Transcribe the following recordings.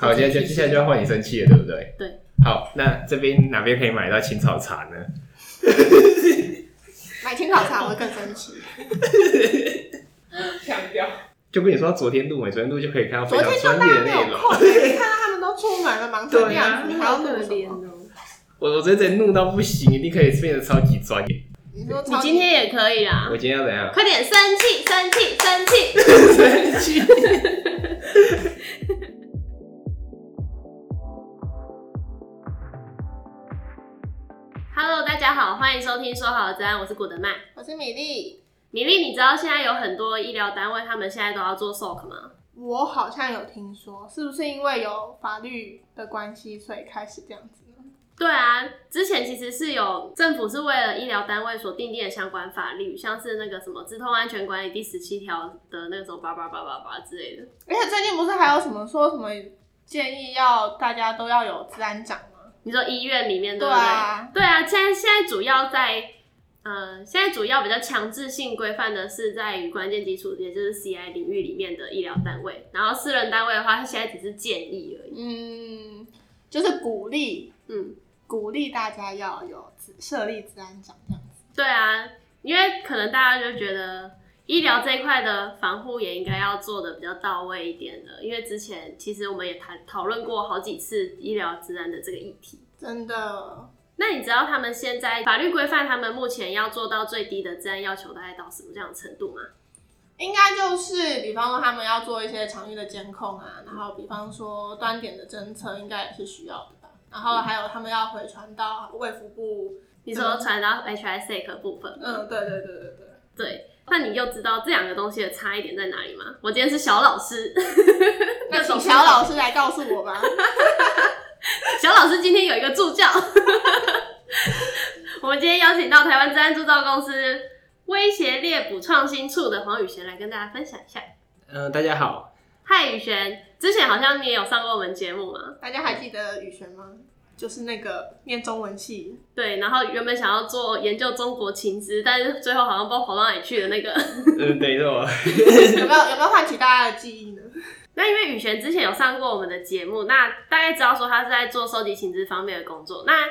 好，接接接下来就要换你生气了，对不对？对。好，那这边哪边可以买到青草茶呢？买青草茶我会更生气。强调。就跟你说，昨天录美，昨天录就可以看到非常专业的内容。你看到他们都出门了，忙成这样子，你还要录什么？我我真的怒到不行，一定可以变得超级专业。你说你今天也可以啦。我今天要怎样？快点生气，生气，生气，生气。Hello，大家好，欢迎收听说好的资安，我是古德曼，我是米粒。米粒，你知道现在有很多医疗单位，他们现在都要做 SOC 吗？我好像有听说，是不是因为有法律的关系，所以开始这样子呢？对啊，之前其实是有政府是为了医疗单位所订定的相关法律，像是那个什么《资通安全管理》第十七条的那个什么叭叭叭叭叭之类的。而且最近不是还有什么说什么建议要大家都要有治安长吗？你说医院里面对不对？对啊，对啊，现在现在主要在，呃，现在主要比较强制性规范的是在于关键基础，也就是 CI 领域里面的医疗单位。然后私人单位的话，它现在只是建议而已。嗯，就是鼓励，嗯。鼓励大家要有设立治安长这样子。对啊，因为可能大家就觉得医疗这一块的防护也应该要做的比较到位一点的，因为之前其实我们也谈讨论过好几次医疗治安的这个议题。真的？那你知道他们现在法律规范他们目前要做到最低的治安要求大概到什么这样的程度吗？应该就是，比方说他们要做一些场域的监控啊，然后比方说端点的侦测，应该也是需要的吧。然后还有他们要回传到卫福部，你说传到 HISec 部分？嗯，对对对对对。对，那你又知道这两个东西的差异点在哪里吗？我今天是小老师，那 请小老师来告诉我吧。小老师今天有一个助教，我们今天邀请到台湾资安铸造公司威胁猎捕创新处的黄宇璇来跟大家分享一下。嗯、呃，大家好。嗨，宇璇，之前好像你也有上过我们节目嘛？大家还记得宇璇吗？就是那个念中文系，对，然后原本想要做研究中国情资，但是最后好像不知道跑到哪里去的那个。嗯，没错。有没有有没有唤起大家的记忆呢？那因为雨璇之前有上过我们的节目，那大概知道说他是在做收集情资方面的工作。那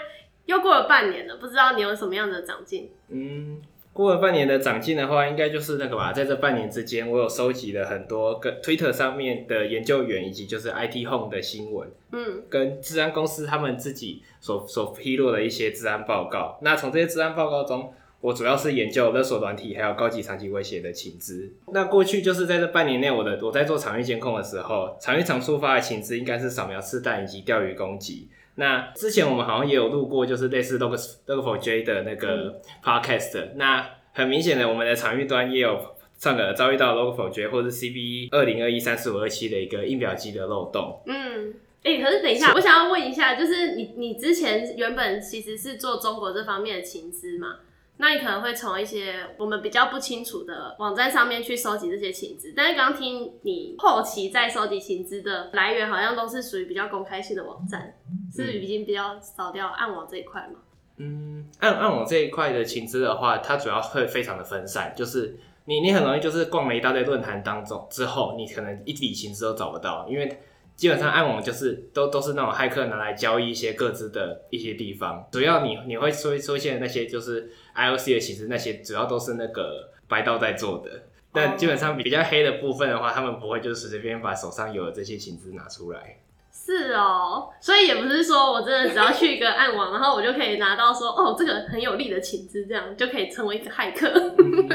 又过了半年了，不知道你有什么样的长进？嗯。过了半年的长进的话，应该就是那个吧。在这半年之间，我有收集了很多跟 Twitter 上面的研究员以及就是 IT Home 的新闻，嗯，跟治安公司他们自己所所披露的一些治安报告。那从这些治安报告中，我主要是研究勒索软体还有高级长期威胁的情资。那过去就是在这半年内，我的我在做场域监控的时候，场域场触发的情资应该是扫描刺弹以及钓鱼攻击。那之前我们好像也有录过，就是类似 Log Log4j 的那个 podcast、嗯。那很明显的，我们的场域端也有上个遭遇到 Log4j 或者 CVE 二零二一三四五二七的一个印表机的漏洞。嗯，哎、欸，可是等一下，我想要问一下，就是你你之前原本其实是做中国这方面的情资嘛？那你可能会从一些我们比较不清楚的网站上面去收集这些情资，但是刚听你后期在收集情资的来源，好像都是属于比较公开性的网站，是已经比较扫掉暗网这一块吗？嗯，暗暗网这一块的情资的话，它主要会非常的分散，就是你你很容易就是逛了一大堆论坛当中之后，你可能一笔情资都找不到，因为。基本上暗网就是都都是那种骇客拿来交易一些各自的一些地方，主要你你会出出现的那些就是 IOC 的，情资那些主要都是那个白道在做的。但基本上比较黑的部分的话，他们不会就是随随便便把手上有的这些情资拿出来。是哦，所以也不是说我真的只要去一个暗网，然后我就可以拿到说哦这个很有利的情资，这样就可以成为一个骇客。嗯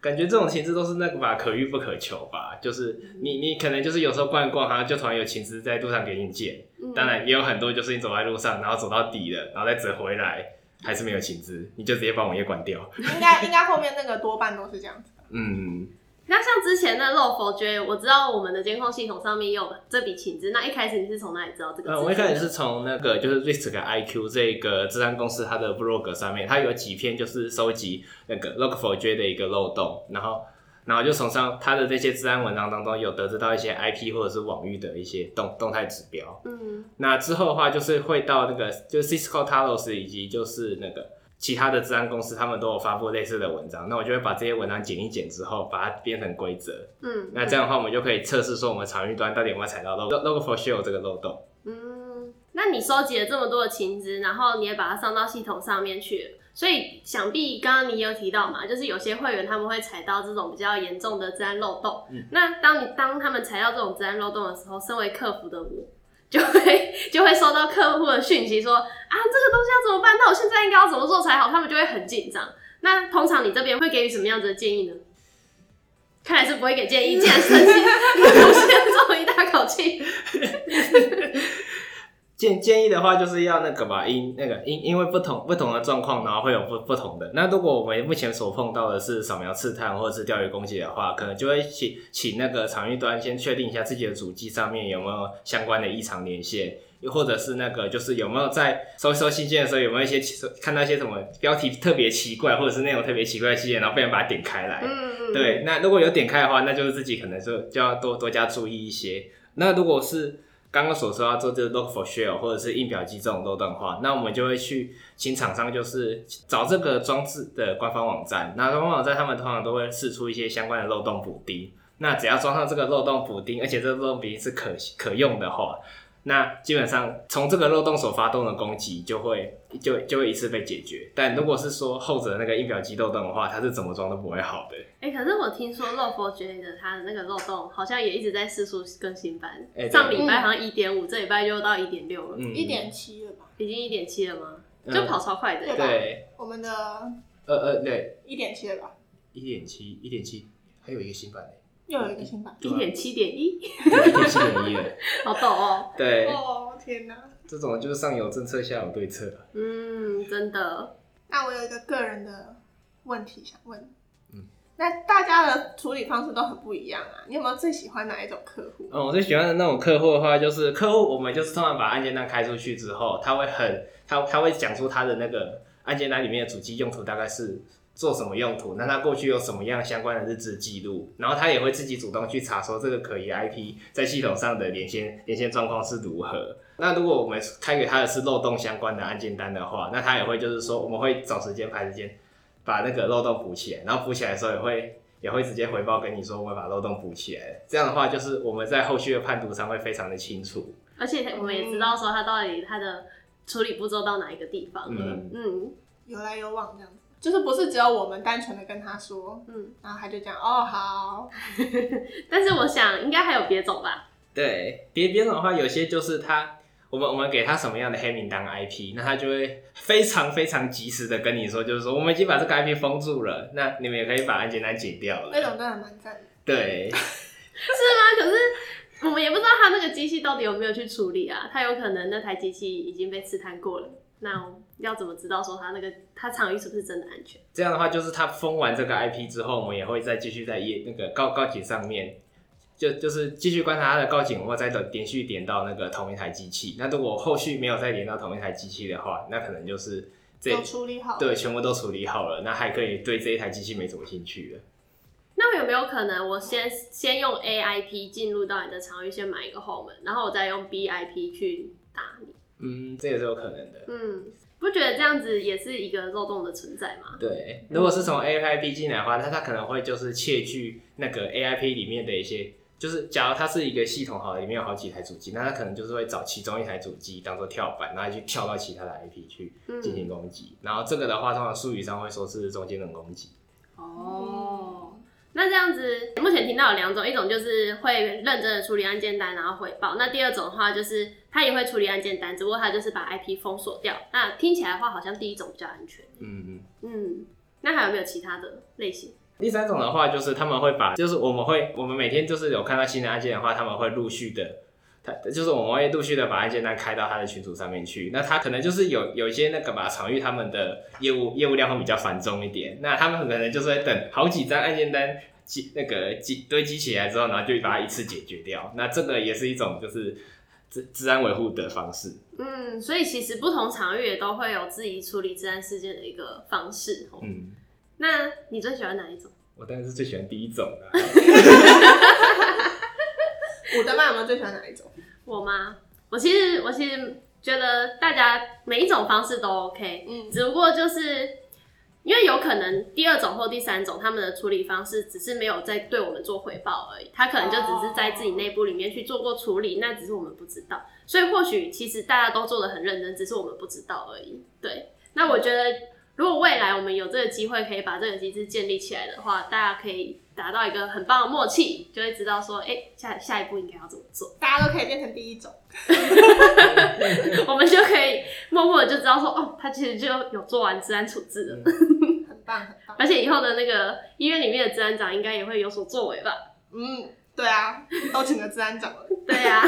感觉这种情资都是那个吧，可遇不可求吧。就是你，你可能就是有时候逛一逛，好像就突然有情资在路上给你捡。当然也有很多就是你走在路上，然后走到底了，然后再折回来，还是没有情资，你就直接把网页关掉。应该应该后面那个多半都是这样子。嗯。那像之前的 Log4j，我知道我们的监控系统上面有这笔请资。那一开始你是从哪里知道这个？呃，我一开始是从那个就是 RiskIQ 这个资安公司它的 blog 上面，它有几篇就是收集那个 Log4j 的一个漏洞，然后然后就从上它的这些资安文章当中有得知到一些 IP 或者是网域的一些动动态指标。嗯。那之后的话就是会到那个就是 Cisco Talos 以及就是那个。其他的治安公司他们都有发布类似的文章，那我就会把这些文章剪一剪之后，把它编成规则。嗯，那这样的话，我们就可以测试说我们场域端到底有没有踩到 Log4Shell 这个漏洞。嗯，那你收集了这么多的情资，然后你也把它上到系统上面去。所以想必刚刚你有提到嘛，就是有些会员他们会踩到这种比较严重的治安漏洞。嗯，那当你当他们踩到这种治安漏洞的时候，身为客服的我，就会就会收到客户的讯息说啊，这个东西要怎么办？那我现在应该要怎么做才好？他们就会很紧张。那通常你这边会给予什么样子的建议呢？看来是不会给建议，既然生气，我先做一大口气。建建议的话，就是要那个吧，因那个因因为不同不同的状况，然后会有不不同的。那如果我们目前所碰到的是扫描刺探或者是钓鱼攻击的话，可能就会请请那个场域端先确定一下自己的主机上面有没有相关的异常连线，又或者是那个就是有没有在收收信件的时候有没有一些看到一些什么标题特别奇怪或者是内容特别奇怪的信件，然后被人把它点开来。嗯嗯。对，那如果有点开的话，那就是自己可能就就要多多加注意一些。那如果是刚刚所说要做这个 look for shell 或者是印表机这种漏洞的话，那我们就会去请厂商，就是找这个装置的官方网站。那官方网站他们通常都会试出一些相关的漏洞补丁。那只要装上这个漏洞补丁，而且这个漏洞补丁是可可用的话。那基本上从这个漏洞所发动的攻击就会就就会一次被解决。但如果是说后者那个印表机漏洞的话，它是怎么装都不会好的。哎、欸，可是我听说 Log4j 的它的那个漏洞好像也一直在释出更新版。欸、上礼拜好像一点五，这礼拜又到一点六了，一点七了吧？已经一点七了吗？就跑超快的。对，对，我们的呃呃对，一点七了吧？一点七，一点七，还有一个新版的。又有一个新版，一点七点一，一点七点一了，好逗哦。对，哦天哪，这种就是上有政策，下有对策。嗯，真的。那我有一个个人的问题想问，嗯，那大家的处理方式都很不一样啊，你有没有最喜欢哪一种客户？嗯，我最喜欢的那种客户的话，就是客户，我们就是通常把案件单开出去之后，他会很，他他会讲出他的那个案件单里面的主机用途大概是。做什么用途？那他过去有什么样相关的日志记录？然后他也会自己主动去查，说这个可疑 IP 在系统上的连线连线状况是如何。那如果我们开给他的是漏洞相关的案件单的话，那他也会就是说，我们会找时间排时间把那个漏洞补起来，然后补起来的时候也会也会直接回报跟你说，我们把漏洞补起来。这样的话，就是我们在后续的判读上会非常的清楚，而且我们也知道说他到底他的处理步骤到哪一个地方。嗯嗯，有来有往这样子。就是不是只有我们单纯的跟他说，嗯，然后他就讲哦好，但是我想应该还有别种吧。对，别别种的话，有些就是他，我们我们给他什么样的黑名单 IP，那他就会非常非常及时的跟你说，就是说我们已经把这个 IP 封住了，那你们也可以把案件单解掉了。那种真的蛮赞的。对，是吗？可是我们也不知道他那个机器到底有没有去处理啊，他有可能那台机器已经被刺探过了。那要怎么知道说他那个他场域是不是真的安全？这样的话，就是他封完这个 IP 之后，我们也会再继续在页那个告告警上面，就就是继续观察他的告警，或再等连续点到那个同一台机器。那如果后续没有再连到同一台机器的话，那可能就是这都处理好，对，全部都处理好了，那还可以对这一台机器没什么兴趣了。那有没有可能我先先用 AIP 进入到你的场域，先买一个后门，然后我再用 BIP 去打你？嗯，这也是有可能的。嗯，不觉得这样子也是一个漏洞的存在吗？对，如果是从 AIP 进来的话，那它可能会就是窃据那个 AIP 里面的一些，就是假如它是一个系统好的，里面有好几台主机，那它可能就是会找其中一台主机当做跳板，然后去跳到其他的 IP 去进行攻击。嗯、然后这个的话，通常术语上会说是中间人攻击。哦。那这样子，目前听到有两种，一种就是会认真的处理案件单，然后回报。那第二种的话，就是他也会处理案件单，只不过他就是把 IP 封锁掉。那听起来的话，好像第一种比较安全。嗯嗯嗯。那还有没有其他的类型？第三种的话，就是他们会把，就是我们会，我们每天就是有看到新的案件的话，他们会陆续的。就是我们会陆续的把案件单开到他的群组上面去，那他可能就是有有一些那个吧，场域他们的业务业务量会比较繁重一点，那他们可能就是会等好几张案件单积那个积堆积起来之后，然后就把它一次解决掉。那这个也是一种就是治治安维护的方式。嗯，所以其实不同场域也都会有自己处理治安事件的一个方式。嗯，那你最喜欢哪一种？我当然是最喜欢第一种的。伍德曼有没有最喜欢哪一种？我吗？我其实我其实觉得大家每一种方式都 OK，嗯，只不过就是因为有可能第二种或第三种他们的处理方式只是没有在对我们做回报而已，他可能就只是在自己内部里面去做过处理，那只是我们不知道，所以或许其实大家都做的很认真，只是我们不知道而已。对，那我觉得如果未来我们有这个机会可以把这个机制建立起来的话，大家可以。达到一个很棒的默契，就会知道说，哎、欸，下下一步应该要怎么做。大家都可以变成第一种，我们就可以默默的就知道说，哦，他其实就有做完治安处置了，很棒很棒。而且以后的那个医院里面的治安长应该也会有所作为吧？嗯，对啊，都请了治安长了。对啊。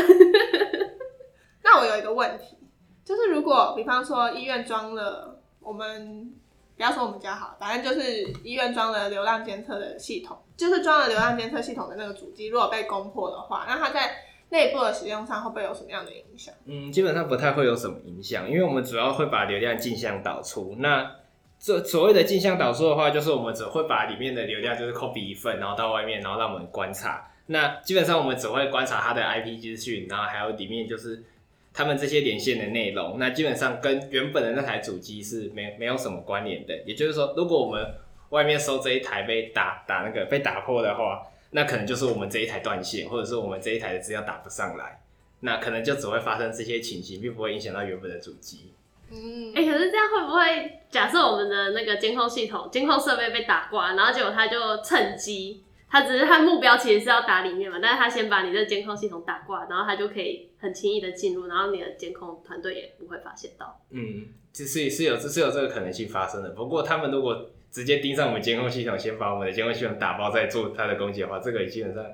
那我有一个问题，就是如果比方说医院装了我们。不要说我们家好，反正就是医院装了流量监测的系统，就是装了流量监测系统的那个主机，如果被攻破的话，那它在内部的使用上会不会有什么样的影响？嗯，基本上不太会有什么影响，因为我们主要会把流量镜像导出。那这所谓的镜像导出的话，就是我们只会把里面的流量就是 copy 一份，然后到外面，然后让我们观察。那基本上我们只会观察它的 IP 资讯，然后还有里面就是。他们这些连线的内容，那基本上跟原本的那台主机是没没有什么关联的。也就是说，如果我们外面收这一台被打打那个被打破的话，那可能就是我们这一台断线，或者是我们这一台的资料打不上来，那可能就只会发生这些情形，并不会影响到原本的主机。嗯，哎、欸，可是这样会不会假设我们的那个监控系统、监控设备被打挂，然后结果他就趁机？他只是他目标其实是要打里面嘛，但是他先把你的监控系统打挂，然后他就可以很轻易的进入，然后你的监控团队也不会发现到。嗯，其实是有是有这个可能性发生的。不过他们如果直接盯上我们监控系统，先把我们的监控系统打包，再做他的攻击的话，这个基本上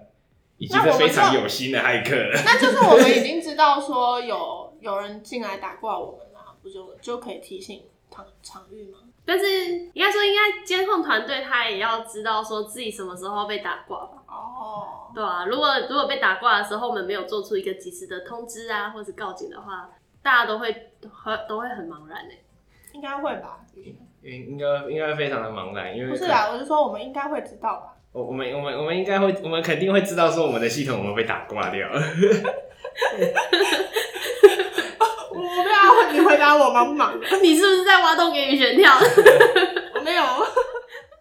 已经是非常有心的骇客了。那，那就是我们已经知道说有有人进来打挂我们了，不就就可以提醒场场域吗？但是应该说，应该监控团队他也要知道说自己什么时候被打挂吧？哦，对啊，如果如果被打挂的时候，我们没有做出一个及时的通知啊，或者告警的话，大家都会很都会很茫然诶。应该会吧？应应该应该非常的茫然，因为不是啊，我是说我们应该会知道吧？我我们我们我们应该会，我们肯定会知道说我们的系统我们被打挂掉了。我不要你回答我忙不忙？你是不是在挖洞给雨璇跳？我没有。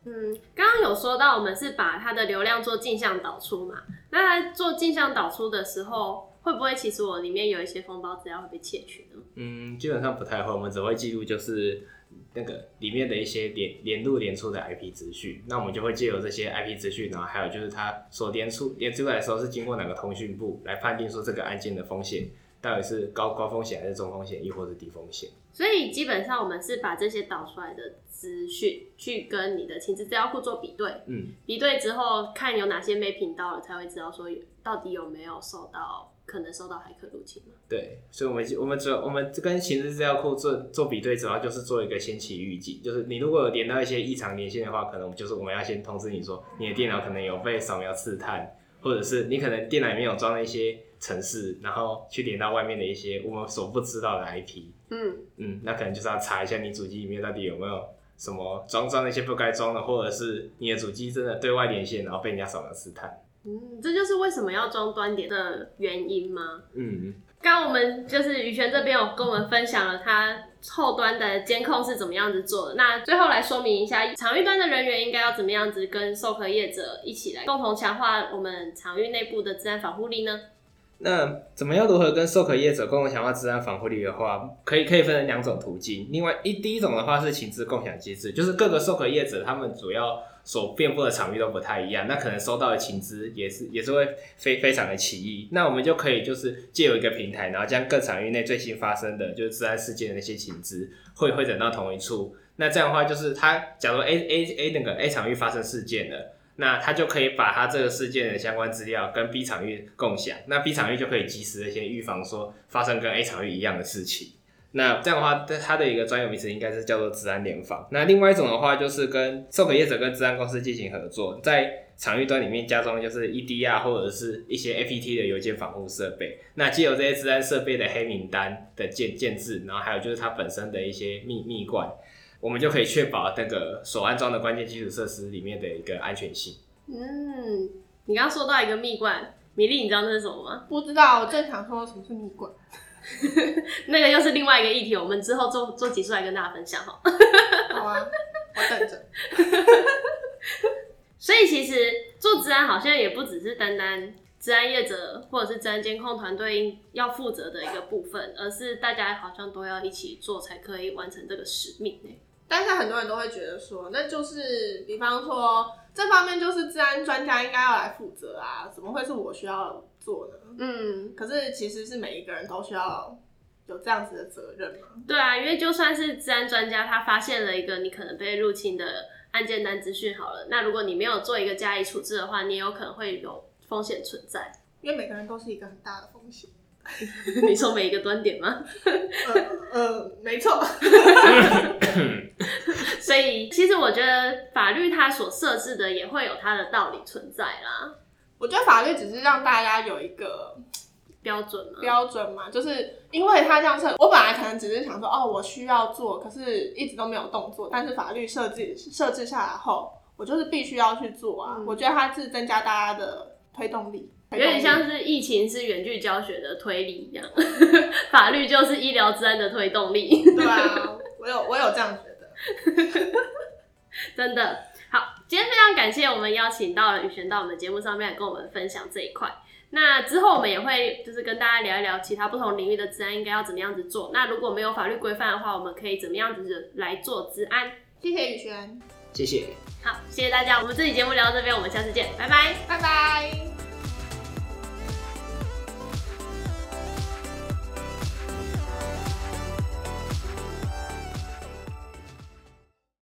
嗯，刚刚有说到我们是把它的流量做镜像导出嘛？那在做镜像导出的时候，会不会其实我里面有一些封包资料会被窃取呢？嗯，基本上不太会，我们只会记录就是那个里面的一些连连入连出的 IP 资讯。那我们就会借由这些 IP 资讯，然后还有就是它所连出连出来的时候是经过哪个通讯部来判定说这个案件的风险。到底是高高风险还是中风险，亦或是低风险？所以基本上我们是把这些导出来的资讯，去跟你的情资资料库做比对。嗯，比对之后看有哪些没频道了，才会知道说到底有没有受到可能受到骇客入侵嘛。对，所以我们我们主要我们跟情资资料库做做比对，主要就是做一个先期预警，就是你如果有连到一些异常连线的话，可能就是我们要先通知你说你的电脑可能有被扫描刺探，或者是你可能电脑里面有装了一些。城市，然后去连到外面的一些我们所不知道的 IP，嗯嗯，那可能就是要查一下你主机里面到底有没有什么装装那些不该装的，或者是你的主机真的对外连线，然后被人家扫描试探。嗯，这就是为什么要装端点的原因吗？嗯，刚刚我们就是宇泉这边有跟我们分享了他后端的监控是怎么样子做的，那最后来说明一下，场域端的人员应该要怎么样子跟授课业者一起来共同强化我们场域内部的资安防护力呢？那怎么样如何跟授课业者共同强化资安防护力的话，可以可以分成两种途径。另外一第一种的话是情资共享机制，就是各个授课业者他们主要所遍布的场域都不太一样，那可能收到的情资也是也是会非非常的奇异。那我们就可以就是借由一个平台，然后将各场域内最新发生的就是治安事件的那些情资汇汇整到同一处。那这样的话就是他假如 A A A 那个 A 场域发生事件了。那他就可以把他这个事件的相关资料跟 B 场域共享，那 B 场域就可以及时的先预防说发生跟 A 场域一样的事情。那这样的话，它的一个专有名词应该是叫做资安联防。那另外一种的话，就是跟授课业者跟资安公司进行合作，在场域端里面加装就是 EDR 或者是一些 APT 的邮件防护设备。那既有这些资安设备的黑名单的建建制，然后还有就是它本身的一些密密管。我们就可以确保那个所安装的关键基础设施里面的一个安全性。嗯，你刚刚说到一个蜜罐，米粒，你知道那是什么吗？不知道，我正想说什么是蜜罐。那个又是另外一个议题，我们之后做做集数来跟大家分享哈。好啊，我等着。所以其实做治安好像也不只是单单治安业者或者是治安监控团队要负责的一个部分，而是大家好像都要一起做才可以完成这个使命。但是很多人都会觉得说，那就是比方说这方面就是治安专家应该要来负责啊，怎么会是我需要做呢？嗯，可是其实是每一个人都需要有这样子的责任嘛。对啊，因为就算是治安专家，他发现了一个你可能被入侵的案件单资讯好了，那如果你没有做一个加以处置的话，你也有可能会有风险存在。因为每个人都是一个很大的风险。你说每一个端点吗？呃，呃，没错。所以其实我觉得法律它所设置的也会有它的道理存在啦。我觉得法律只是让大家有一个标准嘛，标准嘛，就是因为它这样设，我本来可能只是想说，哦，我需要做，可是一直都没有动作。但是法律设置设置下来后，我就是必须要去做啊。嗯、我觉得它是增加大家的推动力。有点像是疫情是远距教学的推力一样，法律就是医疗治安的推动力。对啊，我有我有这样觉得，真的好。今天非常感谢我们邀请到了宇璇到我们节目上面来跟我们分享这一块。那之后我们也会就是跟大家聊一聊其他不同领域的治安应该要怎么样子做。那如果没有法律规范的话，我们可以怎么样子来做治安？谢谢宇璇，谢谢。好，谢谢大家。我们这期节目聊到这边，我们下次见，拜拜，拜拜。